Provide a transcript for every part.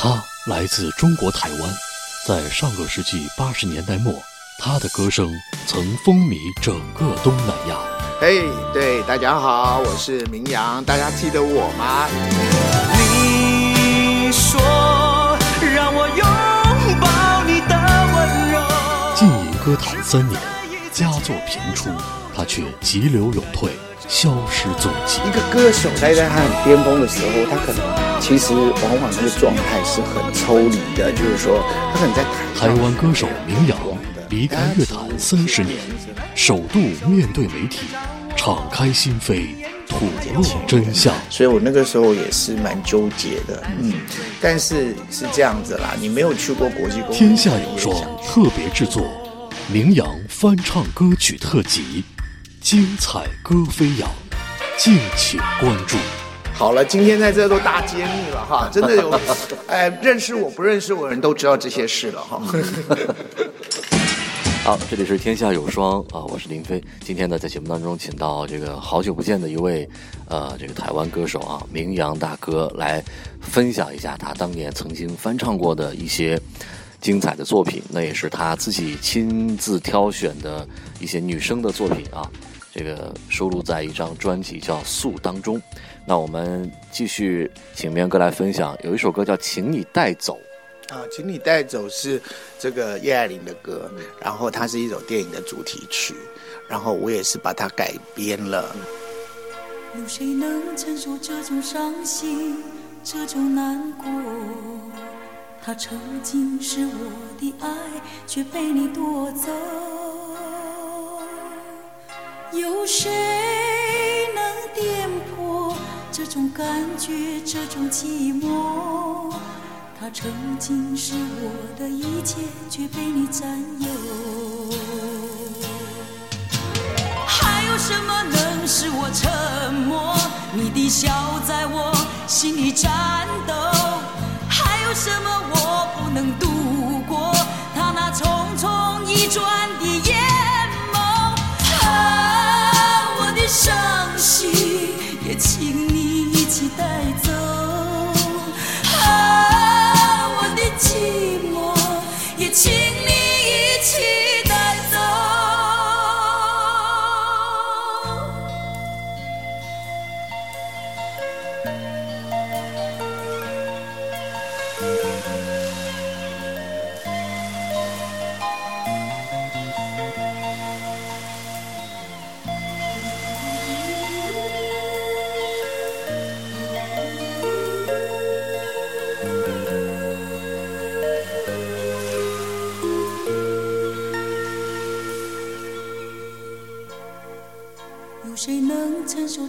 他来自中国台湾，在上个世纪八十年代末，他的歌声曾风靡整个东南亚。嘿，对，大家好，我是明阳，大家记得我吗？你说让我拥抱你的温柔。浸淫歌坛三年，佳作频出，他却急流勇退，消失踪迹。一个歌手待在他很巅峰的时候，他可能其实往往那个状态是很抽离的，就是说他可能在台湾歌手明阳离开乐坛三十年，首度面对媒体，敞开心扉，吐露真相。所以我那个时候也是蛮纠结的，嗯，但是是这样子啦，你没有去过国际公天下有双特别制作，名扬翻唱歌曲特辑，精彩歌飞扬，敬请关注。好了，今天在这都大揭秘了哈，真的有，哎，认识我不认识我的人都知道这些事了哈。好，这里是天下有双啊，我是林飞。今天呢，在节目当中，请到这个好久不见的一位，呃，这个台湾歌手啊，明阳大哥来分享一下他当年曾经翻唱过的一些精彩的作品。那也是他自己亲自挑选的一些女生的作品啊，这个收录在一张专辑叫《素》当中。那我们继续请明哥来分享，有一首歌叫《请你带走》。啊，请你带走是这个叶爱玲的歌，然后它是一首电影的主题曲，然后我也是把它改编了。有谁能承受这种伤心，这种难过？它曾经是我的爱，却被你夺走。有谁能点破这种感觉，这种寂寞？他曾经是我的一切，却被你占有。还有什么能使我沉默？你的笑在我心里颤抖。还有什么我不能度过？他那匆匆一转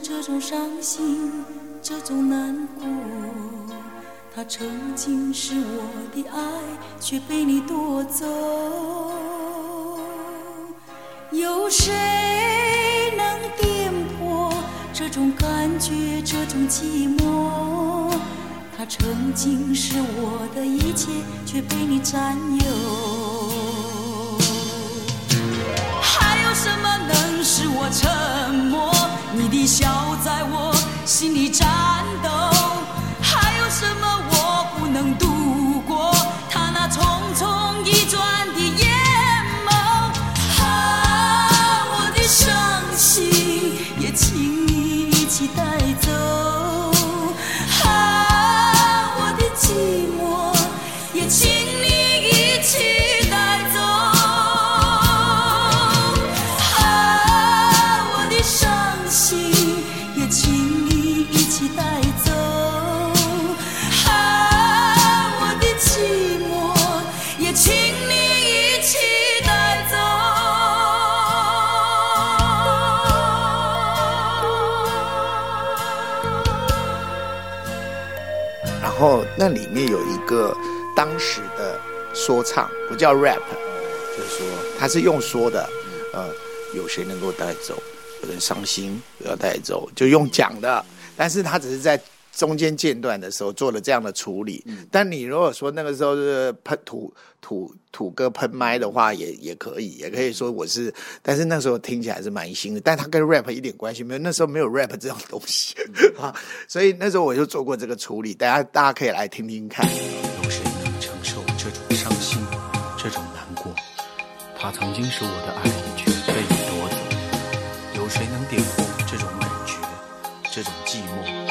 这种伤心，这种难过？它曾经是我的爱，却被你夺走。有谁能点破这种感觉，这种寂寞？它曾经是我的一切，却被你占有。心里后那里面有一个当时的说唱，不叫 rap，就是说他是用说的，呃，有谁能够带走？有人伤心，不要带走，就用讲的。但是他只是在中间间断的时候做了这样的处理。但你如果说那个时候是喷土土土哥喷麦的话，也也可以，也可以说我是。但是那时候听起来是蛮新的，但他跟 rap 一点关系没有。那时候没有 rap 这种东西 啊，所以那时候我就做过这个处理，大家大家可以来听听看。有谁能承受这种伤心，这种难过。他曾经是我的爱，却被你夺走。有谁能点破这种感觉，这种寂寞？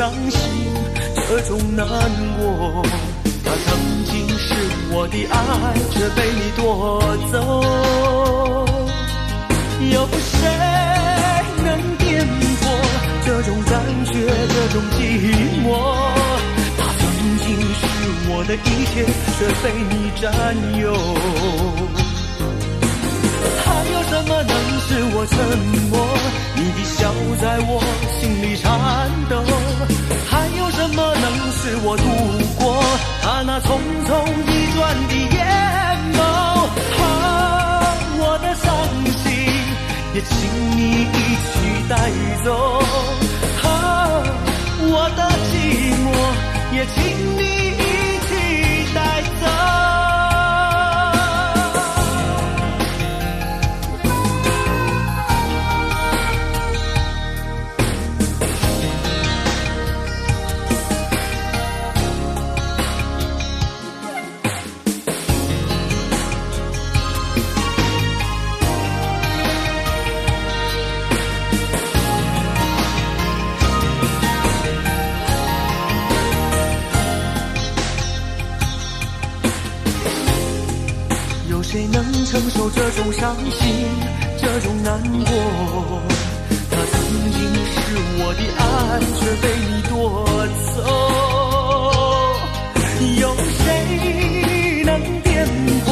伤心，这种难过？他曾经是我的爱，却被你夺走。有谁能点破这种感觉，这种寂寞？他曾经是我的一切，却被你占有。怎么能使我沉默？你的笑在我心里颤抖。还有什么能使我度过他那匆匆一转的承受这种伤心，这种难过？他曾经是我的爱，却被你夺走。有谁能点破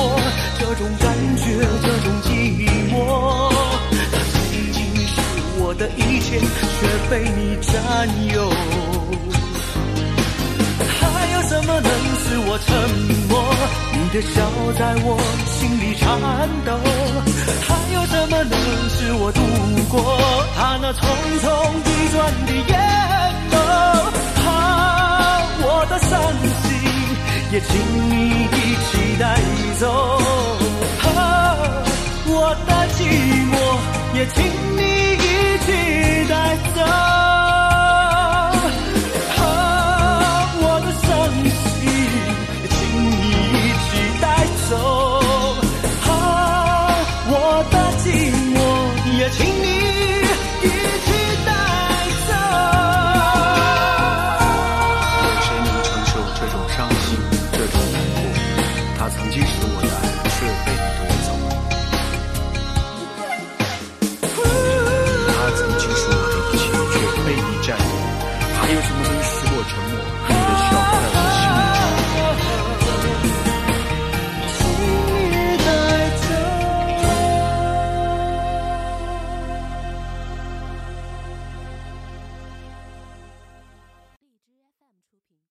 这种感觉，这种寂寞？他曾经是我的一切，却被你占有。还有什么能使我沉默？你的笑在我心里颤抖。还有什么能使我度过他那匆匆一转的眼眸？啊，我的伤心也请你一起带走。啊，我的寂寞也请你